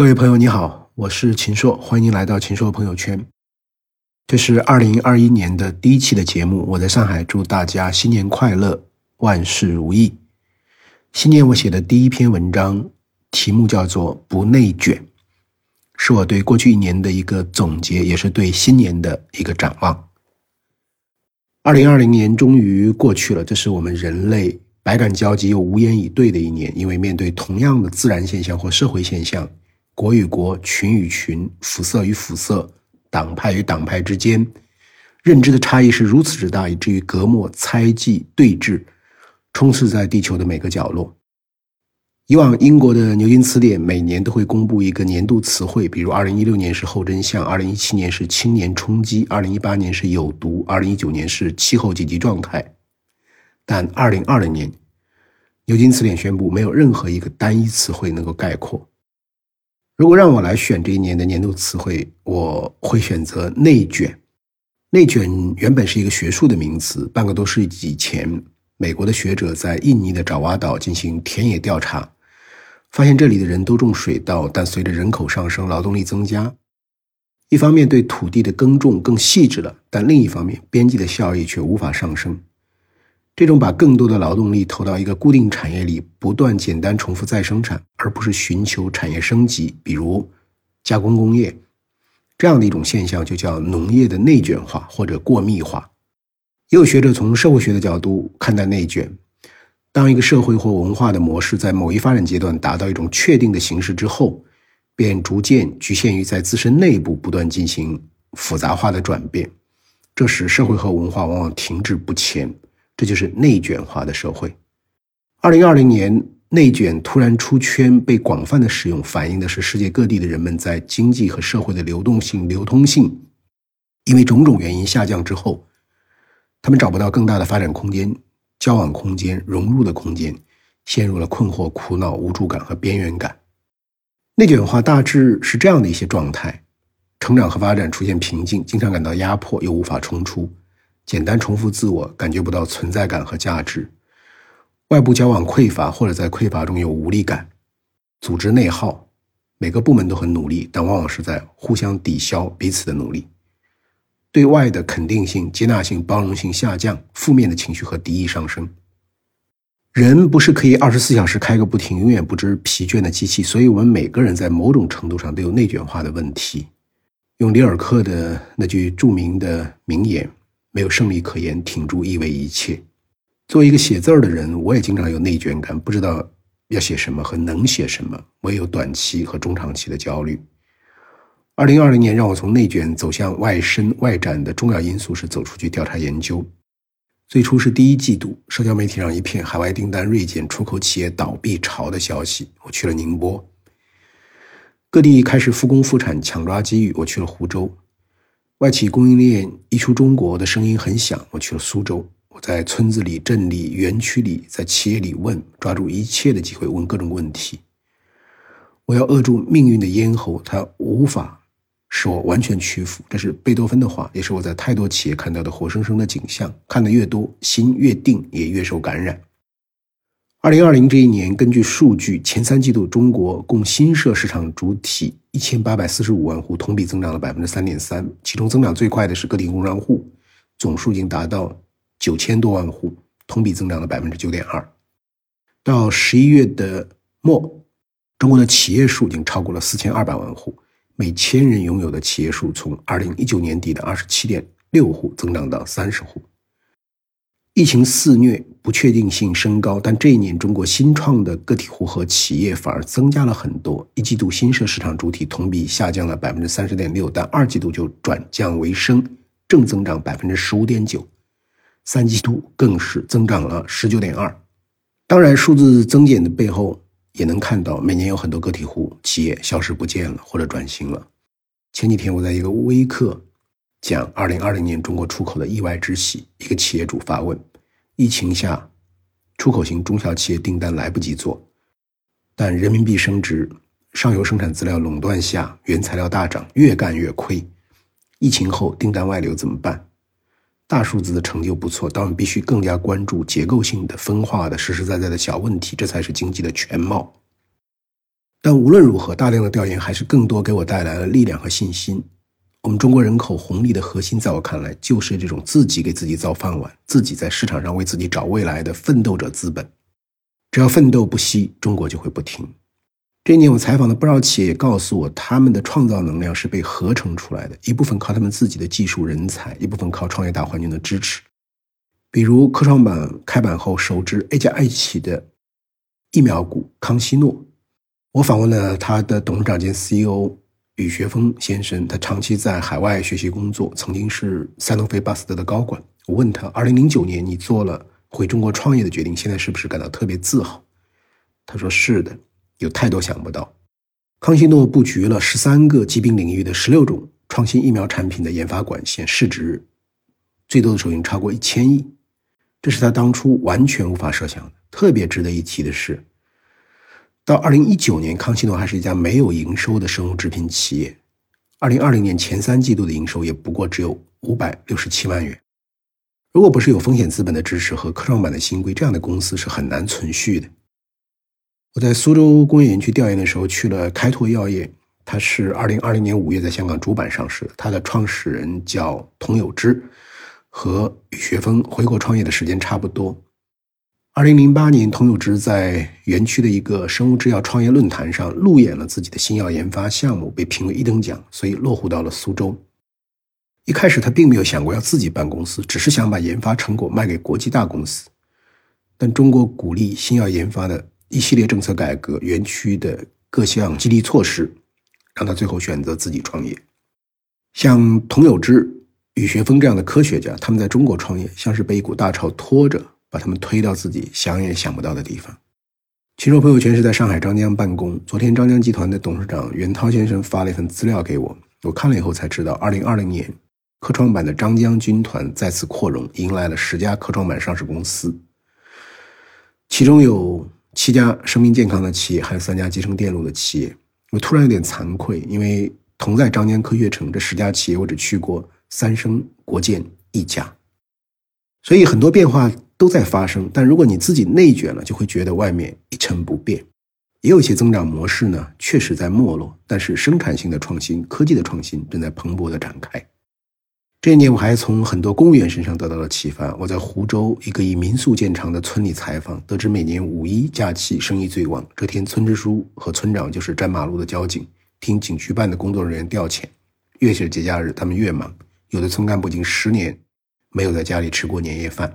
各位朋友，你好，我是秦朔，欢迎来到秦朔朋友圈。这是二零二一年的第一期的节目，我在上海，祝大家新年快乐，万事如意。新年我写的第一篇文章，题目叫做《不内卷》，是我对过去一年的一个总结，也是对新年的一个展望。二零二零年终于过去了，这是我们人类百感交集又无言以对的一年，因为面对同样的自然现象或社会现象。国与国、群与群、肤色与肤色、党派与党派之间，认知的差异是如此之大，以至于隔膜、猜忌、对峙，充斥在地球的每个角落。以往，英国的牛津词典每年都会公布一个年度词汇，比如2016年是后真相，2017年是青年冲击，2018年是有毒，2019年是气候紧急状态。但2020年，牛津词典宣布，没有任何一个单一词汇能够概括。如果让我来选这一年的年度词汇，我会选择“内卷”。内卷原本是一个学术的名词，半个多世纪以前，美国的学者在印尼的爪哇岛进行田野调查，发现这里的人都种水稻，但随着人口上升，劳动力增加，一方面对土地的耕种更细致了，但另一方面边际的效益却无法上升。这种把更多的劳动力投到一个固定产业里，不断简单重复再生产，而不是寻求产业升级，比如加工工业，这样的一种现象就叫农业的内卷化或者过密化。也有学者从社会学的角度看待内卷：当一个社会或文化的模式在某一发展阶段达到一种确定的形式之后，便逐渐局限于在自身内部不断进行复杂化的转变，这时社会和文化往往停滞不前。这就是内卷化的社会。二零二零年，内卷突然出圈，被广泛的使用，反映的是世界各地的人们在经济和社会的流动性、流通性，因为种种原因下降之后，他们找不到更大的发展空间、交往空间、融入的空间，陷入了困惑、苦恼、无助感和边缘感。内卷化大致是这样的一些状态：成长和发展出现瓶颈，经常感到压迫，又无法冲出。简单重复自我，感觉不到存在感和价值；外部交往匮乏，或者在匮乏中有无力感；组织内耗，每个部门都很努力，但往往是在互相抵消彼此的努力；对外的肯定性、接纳性、包容性下降，负面的情绪和敌意上升。人不是可以二十四小时开个不停、永远不知疲倦的机器，所以我们每个人在某种程度上都有内卷化的问题。用里尔克的那句著名的名言。没有胜利可言，挺住意味一切。作为一个写字儿的人，我也经常有内卷感，不知道要写什么和能写什么。我也有短期和中长期的焦虑。二零二零年让我从内卷走向外伸外展的重要因素是走出去调查研究。最初是第一季度，社交媒体上一片海外订单锐减、出口企业倒闭潮的消息，我去了宁波。各地开始复工复产，抢抓机遇，我去了湖州。外企供应链一出中国的声音很响，我去了苏州。我在村子里、镇里、园区里，在企业里问，抓住一切的机会问各种问题。我要扼住命运的咽喉，它无法使我完全屈服。这是贝多芬的话，也是我在太多企业看到的活生生的景象。看得越多，心越定，也越受感染。二零二零这一年，根据数据，前三季度中国共新设市场主体一千八百四十五万户，同比增长了百分之三点三。其中增长最快的是个体工商户，总数已经达到九千多万户，同比增长了百分之九点二。到十一月的末，中国的企业数已经超过了四千二百万户，每千人拥有的企业数从二零一九年底的二十七点六户增长到三十户。疫情肆虐，不确定性升高，但这一年中国新创的个体户和企业反而增加了很多。一季度新设市场主体同比下降了百分之三十点六，但二季度就转降为升，正增长百分之十五点九，三季度更是增长了十九点二。当然，数字增减的背后也能看到，每年有很多个体户企业消失不见了，或者转型了。前几天我在一个微课。讲二零二零年中国出口的意外之喜，一个企业主发问：疫情下，出口型中小企业订单来不及做，但人民币升值，上游生产资料垄断下，原材料大涨，越干越亏。疫情后订单外流怎么办？大数字的成就不错，但我们必须更加关注结构性的、分化的、实实在在的小问题，这才是经济的全貌。但无论如何，大量的调研还是更多给我带来了力量和信心。我们中国人口红利的核心，在我看来，就是这种自己给自己造饭碗、自己在市场上为自己找未来的奋斗者资本。只要奋斗不息，中国就会不停。这一年，我采访的不少企业也告诉我，他们的创造能量是被合成出来的，一部分靠他们自己的技术人才，一部分靠创业大环境的支持。比如科创板开板后首支 A 加 I 起的疫苗股康希诺。我访问了他的董事长兼 CEO 李学峰先生，他长期在海外学习工作，曾经是赛诺菲、巴斯德的高管。我问他：，二零零九年你做了回中国创业的决定，现在是不是感到特别自豪？他说：是的，有太多想不到。康希诺布局了十三个疾病领域的十六种创新疫苗产品的研发管线，市值最多的时候已经超过一千亿，这是他当初完全无法设想的。特别值得一提的是。到二零一九年，康希诺还是一家没有营收的生物制品企业。二零二零年前三季度的营收也不过只有五百六十七万元。如果不是有风险资本的支持和科创板的新规，这样的公司是很难存续的。我在苏州工业园区调研的时候，去了开拓药业，它是二零二零年五月在香港主板上市的。它的创始人叫童有之，和宇学峰回国创业的时间差不多。二零零八年，童有之在园区的一个生物制药创业论坛上路演了自己的新药研发项目，被评为一等奖，所以落户到了苏州。一开始他并没有想过要自己办公司，只是想把研发成果卖给国际大公司。但中国鼓励新药研发的一系列政策改革、园区的各项激励措施，让他最后选择自己创业。像童有之、宇学峰这样的科学家，他们在中国创业，像是被一股大潮拖着。把他们推到自己想也想不到的地方。秦朔朋友圈是在上海张江办公。昨天，张江集团的董事长袁涛先生发了一份资料给我，我看了以后才知道，二零二零年科创板的张江军团再次扩容，迎来了十家科创板上市公司，其中有七家生命健康的企业，还有三家集成电路的企业。我突然有点惭愧，因为同在张江科学城这十家企业，我只去过三生、国建一家，所以很多变化。都在发生，但如果你自己内卷了，就会觉得外面一成不变。也有些增长模式呢，确实在没落，但是生产性的创新、科技的创新正在蓬勃的展开。这一年，我还从很多公务员身上得到了启发。我在湖州一个以民宿见长的村里采访，得知每年五一假期生意最旺，这天村支书和村长就是站马路的交警，听景区办的工作人员调遣。越是节假日，他们越忙。有的村干部已经十年没有在家里吃过年夜饭。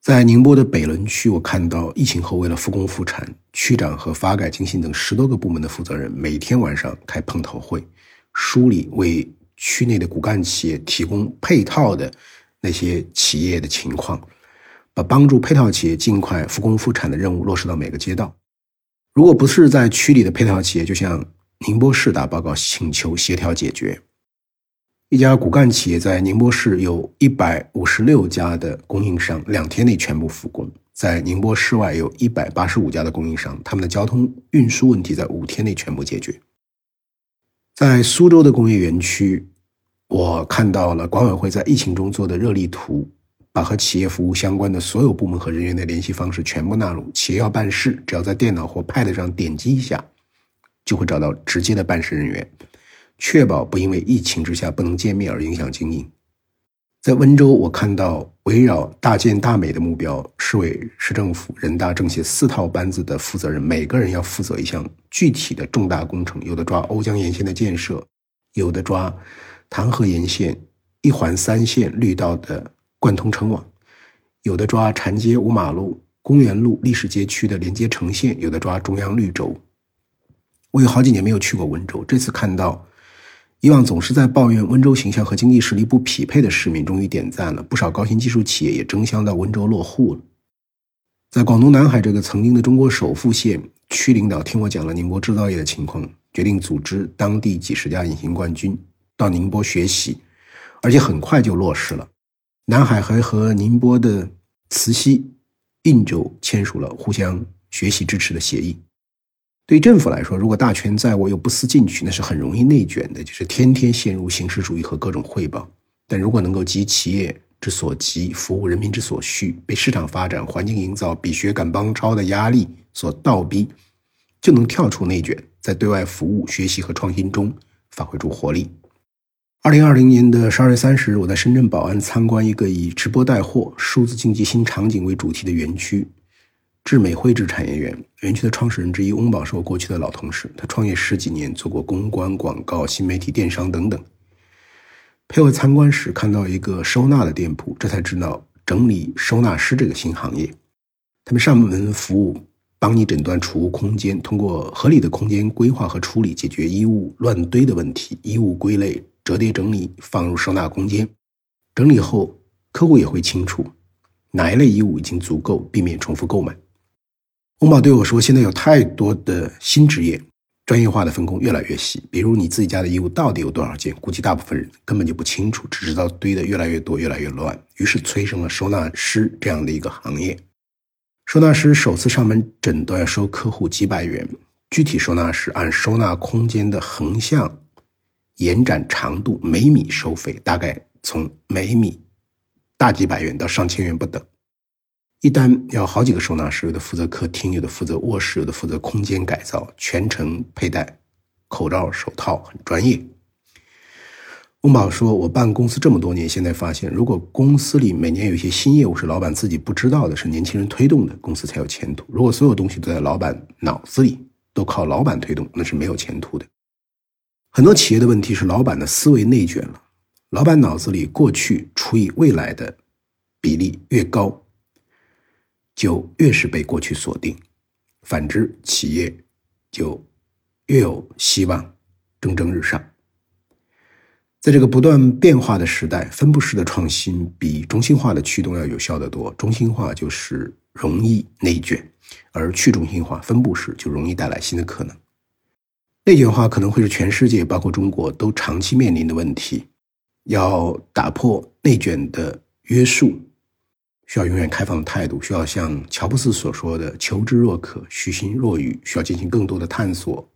在宁波的北仑区，我看到疫情后为了复工复产，区长和发改、经信等十多个部门的负责人每天晚上开碰头会，梳理为区内的骨干企业提供配套的那些企业的情况，把帮助配套企业尽快复工复产的任务落实到每个街道。如果不是在区里的配套企业，就向宁波市打报告请求协调解决。一家骨干企业在宁波市有一百五十六家的供应商，两天内全部复工。在宁波市外有一百八十五家的供应商，他们的交通运输问题在五天内全部解决。在苏州的工业园区，我看到了管委会在疫情中做的热力图，把和企业服务相关的所有部门和人员的联系方式全部纳入。企业要办事，只要在电脑或 Pad 上点击一下，就会找到直接的办事人员。确保不因为疫情之下不能见面而影响经营。在温州，我看到围绕大建大美的目标，市委、市政府、人大、政协四套班子的负责人，每个人要负责一项具体的重大工程。有的抓瓯江沿线的建设，有的抓唐河沿线一环三线绿道的贯通城网，有的抓禅街五马路、公园路历史街区的连接城线，有的抓中央绿洲。我有好几年没有去过温州，这次看到。以往总是在抱怨温州形象和经济实力不匹配的市民，终于点赞了。不少高新技术企业也争相到温州落户了。在广东南海这个曾经的中国首富县，区领导听我讲了宁波制造业的情况，决定组织当地几十家隐形冠军到宁波学习，而且很快就落实了。南海还和宁波的慈溪、印州签署了互相学习支持的协议。对政府来说，如果大权在握又不思进取，那是很容易内卷的，就是天天陷入形式主义和各种汇报。但如果能够急企业之所急，服务人民之所需，被市场发展环境营造比学赶帮超的压力所倒逼，就能跳出内卷，在对外服务、学习和创新中发挥出活力。二零二零年的十二月三十日，我在深圳宝安参观一个以直播带货、数字经济新场景为主题的园区——智美绘制产业园。园区的创始人之一翁宝是我过去的老同事，他创业十几年，做过公关、广告、新媒体、电商等等。陪我参观时，看到一个收纳的店铺，这才知道整理收纳师这个新行业。他们上门服务，帮你诊断储物空间，通过合理的空间规划和处理，解决衣物乱堆的问题，衣物归类。折叠整理，放入收纳空间。整理后，客户也会清楚哪一类衣物已经足够，避免重复购买。翁宝对我说：“现在有太多的新职业，专业化的分工越来越细。比如你自己家的衣物到底有多少件？估计大部分人根本就不清楚，只知道堆的越来越多，越来越乱。于是催生了收纳师这样的一个行业。收纳师首次上门诊断收客户几百元，具体收纳师按收纳空间的横向。”延展长度每米收费大概从每米大几百元到上千元不等，一单要好几个收纳师，有的负责客厅，有的负责卧室，有的负责空间改造，全程佩戴口罩手套，很专业。翁宝说：“我办公司这么多年，现在发现，如果公司里每年有一些新业务是老板自己不知道的，是年轻人推动的，公司才有前途。如果所有东西都在老板脑子里，都靠老板推动，那是没有前途的。”很多企业的问题是老板的思维内卷了，老板脑子里过去除以未来的比例越高，就越是被过去锁定；反之，企业就越有希望蒸蒸日上。在这个不断变化的时代，分布式的创新比中心化的驱动要有效得多。中心化就是容易内卷，而去中心化、分布式就容易带来新的可能。内卷化可能会是全世界，包括中国，都长期面临的问题。要打破内卷的约束，需要永远开放的态度，需要像乔布斯所说的“求知若渴，虚心若愚”，需要进行更多的探索、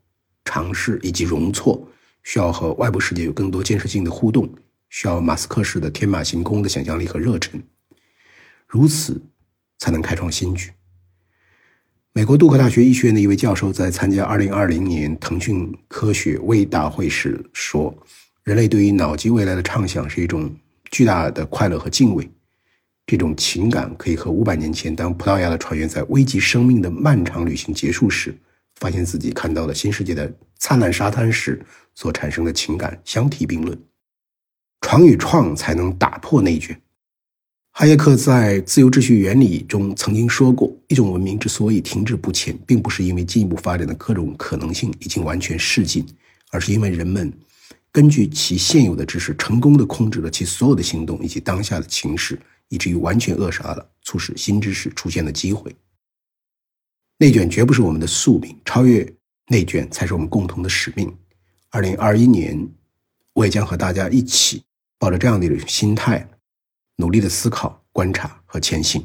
尝试以及容错，需要和外部世界有更多建设性的互动，需要马斯克式的天马行空的想象力和热忱，如此才能开创新局。美国杜克大学医学院的一位教授在参加2020年腾讯科学微大会时说：“人类对于脑机未来的畅想是一种巨大的快乐和敬畏。这种情感可以和500年前当葡萄牙的船员在危及生命的漫长旅行结束时，发现自己看到了新世界的灿烂沙滩时所产生的情感相提并论。闯与创才能打破内卷。”哈耶克在《自由秩序原理》中曾经说过：“一种文明之所以停滞不前，并不是因为进一步发展的各种可能性已经完全逝尽，而是因为人们根据其现有的知识，成功的控制了其所有的行动以及当下的情势，以至于完全扼杀了促使新知识出现的机会。内卷绝不是我们的宿命，超越内卷才是我们共同的使命。二零二一年，我也将和大家一起抱着这样的一种心态。”努力的思考、观察和前行。